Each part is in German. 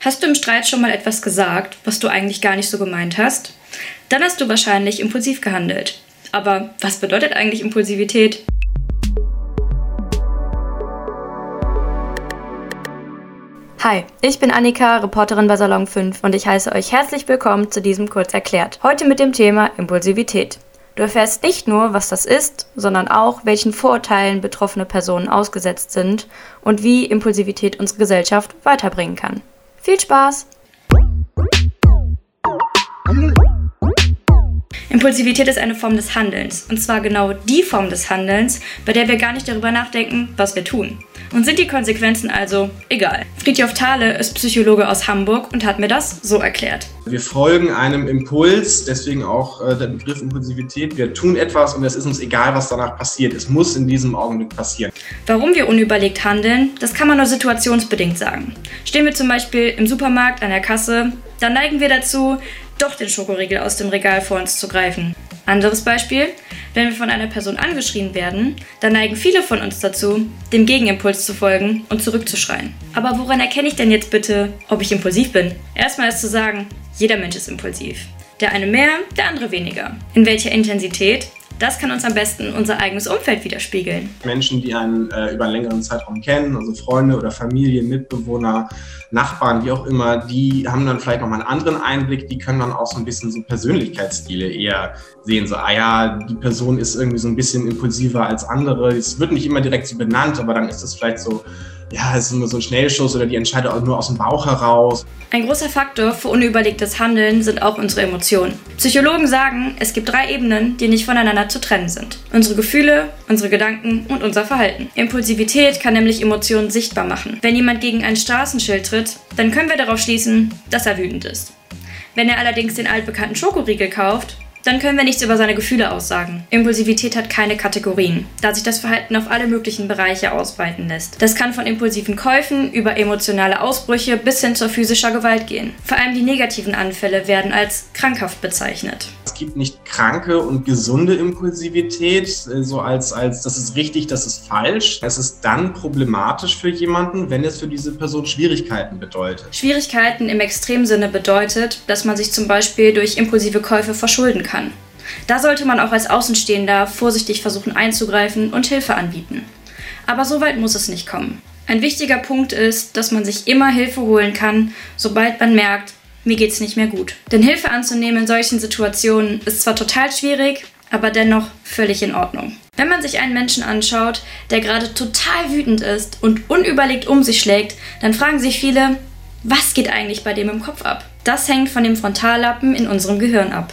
Hast du im Streit schon mal etwas gesagt, was du eigentlich gar nicht so gemeint hast? Dann hast du wahrscheinlich impulsiv gehandelt. Aber was bedeutet eigentlich Impulsivität? Hi, ich bin Annika, Reporterin bei Salon 5 und ich heiße euch herzlich willkommen zu diesem Kurz erklärt. Heute mit dem Thema Impulsivität. Du erfährst nicht nur, was das ist, sondern auch, welchen Vorurteilen betroffene Personen ausgesetzt sind und wie Impulsivität unsere Gesellschaft weiterbringen kann. Viel Spaß! Impulsivität ist eine Form des Handelns, und zwar genau die Form des Handelns, bei der wir gar nicht darüber nachdenken, was wir tun. Und sind die Konsequenzen also egal? Friedjof Thale ist Psychologe aus Hamburg und hat mir das so erklärt. Wir folgen einem Impuls, deswegen auch äh, der Begriff Impulsivität. Wir tun etwas und es ist uns egal, was danach passiert. Es muss in diesem Augenblick passieren. Warum wir unüberlegt handeln, das kann man nur situationsbedingt sagen. Stehen wir zum Beispiel im Supermarkt an der Kasse, dann neigen wir dazu, doch den Schokoriegel aus dem Regal vor uns zu greifen. Anderes Beispiel, wenn wir von einer Person angeschrien werden, dann neigen viele von uns dazu, dem Gegenimpuls zu folgen und zurückzuschreien. Aber woran erkenne ich denn jetzt bitte, ob ich impulsiv bin? Erstmal ist zu sagen, jeder Mensch ist impulsiv. Der eine mehr, der andere weniger. In welcher Intensität? Das kann uns am besten unser eigenes Umfeld widerspiegeln. Menschen, die einen äh, über einen längeren Zeitraum kennen, also Freunde oder Familie, Mitbewohner, Nachbarn, wie auch immer, die haben dann vielleicht nochmal einen anderen Einblick, die können dann auch so ein bisschen so Persönlichkeitsstile eher sehen. So, ah ja, die Person ist irgendwie so ein bisschen impulsiver als andere. Es wird nicht immer direkt so benannt, aber dann ist das vielleicht so ja, es ist nur so ein Schnellschuss oder die entscheidet auch nur aus dem Bauch heraus. Ein großer Faktor für unüberlegtes Handeln sind auch unsere Emotionen. Psychologen sagen, es gibt drei Ebenen, die nicht voneinander zu trennen sind. Unsere Gefühle, unsere Gedanken und unser Verhalten. Impulsivität kann nämlich Emotionen sichtbar machen. Wenn jemand gegen ein Straßenschild tritt, dann können wir darauf schließen, dass er wütend ist. Wenn er allerdings den altbekannten Schokoriegel kauft, dann können wir nichts über seine Gefühle aussagen. Impulsivität hat keine Kategorien, da sich das Verhalten auf alle möglichen Bereiche ausweiten lässt. Das kann von impulsiven Käufen über emotionale Ausbrüche bis hin zur physischer Gewalt gehen. Vor allem die negativen Anfälle werden als krankhaft bezeichnet gibt nicht kranke und gesunde Impulsivität, äh, so als, als das ist richtig, das ist falsch. Es ist dann problematisch für jemanden, wenn es für diese Person Schwierigkeiten bedeutet. Schwierigkeiten im Extremsinne bedeutet, dass man sich zum Beispiel durch impulsive Käufe verschulden kann. Da sollte man auch als Außenstehender vorsichtig versuchen einzugreifen und Hilfe anbieten. Aber so weit muss es nicht kommen. Ein wichtiger Punkt ist, dass man sich immer Hilfe holen kann, sobald man merkt, mir geht's nicht mehr gut. Denn Hilfe anzunehmen in solchen Situationen ist zwar total schwierig, aber dennoch völlig in Ordnung. Wenn man sich einen Menschen anschaut, der gerade total wütend ist und unüberlegt um sich schlägt, dann fragen sich viele, was geht eigentlich bei dem im Kopf ab? Das hängt von dem Frontallappen in unserem Gehirn ab.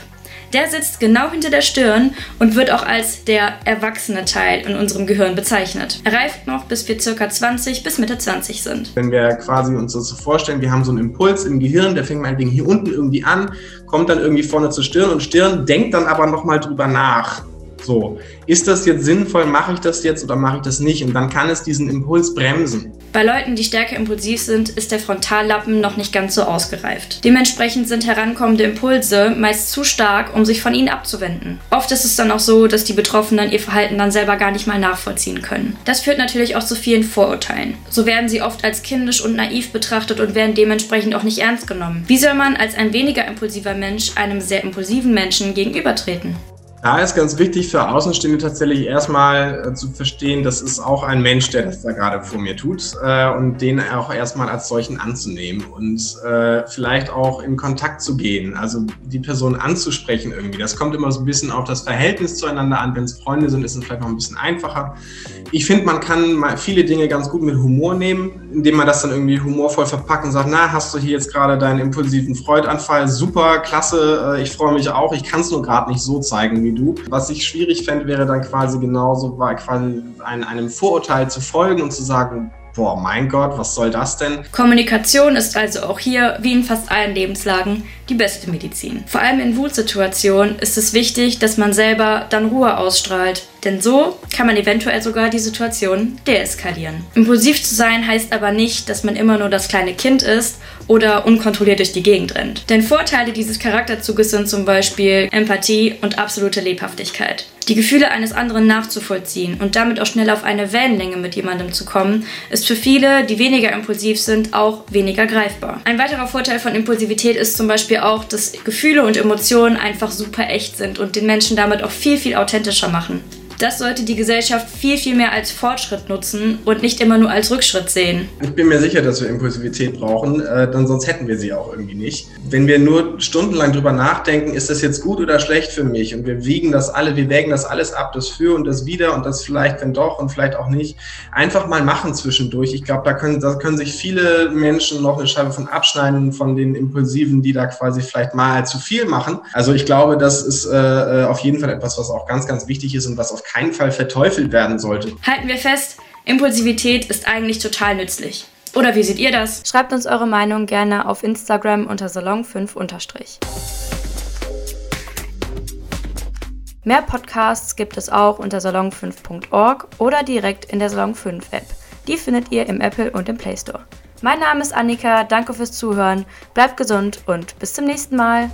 Der sitzt genau hinter der Stirn und wird auch als der erwachsene Teil in unserem Gehirn bezeichnet. Er reift noch, bis wir ca. 20 bis Mitte 20 sind. Wenn wir quasi uns das so vorstellen, wir haben so einen Impuls im Gehirn, der fängt meinetwegen hier unten irgendwie an, kommt dann irgendwie vorne zur Stirn und Stirn denkt dann aber nochmal drüber nach so, ist das jetzt sinnvoll, mache ich das jetzt oder mache ich das nicht? Und dann kann es diesen Impuls bremsen. Bei Leuten, die stärker impulsiv sind, ist der Frontallappen noch nicht ganz so ausgereift. Dementsprechend sind herankommende Impulse meist zu stark, um sich von ihnen abzuwenden. Oft ist es dann auch so, dass die Betroffenen ihr Verhalten dann selber gar nicht mal nachvollziehen können. Das führt natürlich auch zu vielen Vorurteilen. So werden sie oft als kindisch und naiv betrachtet und werden dementsprechend auch nicht ernst genommen. Wie soll man als ein weniger impulsiver Mensch einem sehr impulsiven Menschen gegenübertreten? Da ist ganz wichtig für Außenstehende tatsächlich erstmal äh, zu verstehen, das ist auch ein Mensch, der das da gerade vor mir tut äh, und den auch erstmal als solchen anzunehmen und äh, vielleicht auch in Kontakt zu gehen, also die Person anzusprechen irgendwie. Das kommt immer so ein bisschen auf das Verhältnis zueinander an. Wenn es Freunde sind, ist es vielleicht noch ein bisschen einfacher. Ich finde, man kann viele Dinge ganz gut mit Humor nehmen, indem man das dann irgendwie humorvoll verpackt und sagt, na, hast du hier jetzt gerade deinen impulsiven Freudanfall? Super, klasse, äh, ich freue mich auch. Ich kann es nur gerade nicht so zeigen, wie du. Was ich schwierig fände, wäre dann quasi genauso, quasi ein, einem Vorurteil zu folgen und zu sagen, boah, mein Gott, was soll das denn? Kommunikation ist also auch hier, wie in fast allen Lebenslagen, die beste Medizin. Vor allem in Wutsituationen ist es wichtig, dass man selber dann Ruhe ausstrahlt, Denn so kann man eventuell sogar die Situation deeskalieren. Impulsiv zu sein heißt aber nicht, dass man immer nur das kleine Kind ist oder unkontrolliert durch die Gegend rennt. Denn Vorteile dieses Charakterzuges sind zum Beispiel Empathie und absolute Lebhaftigkeit. Die Gefühle eines anderen nachzuvollziehen und damit auch schnell auf eine Wellenlänge mit jemandem zu kommen, ist für viele, die weniger impulsiv sind, auch weniger greifbar. Ein weiterer Vorteil von Impulsivität ist zum Beispiel auch, dass Gefühle und Emotionen einfach super echt sind und den Menschen damit auch viel, viel authentischer machen. Das sollte die Gesellschaft viel, viel mehr als Fortschritt nutzen und nicht immer nur als Rückschritt sehen. Ich bin mir sicher, dass wir Impulsivität brauchen, äh, dann sonst hätten wir sie auch irgendwie nicht. Wenn wir nur stundenlang drüber nachdenken, ist das jetzt gut oder schlecht für mich und wir wiegen das alle, wir wägen das alles ab, das für und das wieder und das vielleicht, wenn doch und vielleicht auch nicht. Einfach mal machen zwischendurch. Ich glaube, da können, da können sich viele Menschen noch eine Scheibe von abschneiden von den Impulsiven, die da quasi vielleicht mal zu viel machen. Also ich glaube, das ist äh, äh auf jeden Fall etwas, was auch ganz, ganz wichtig ist und was auf keinen Fall verteufelt werden sollte. Halten wir fest, Impulsivität ist eigentlich total nützlich. Oder wie seht ihr das? Schreibt uns eure Meinung gerne auf Instagram unter Salon5 Mehr Podcasts gibt es auch unter salon5.org oder direkt in der Salon 5 App. Die findet ihr im Apple und im Play Store. Mein Name ist Annika, danke fürs Zuhören, bleibt gesund und bis zum nächsten Mal.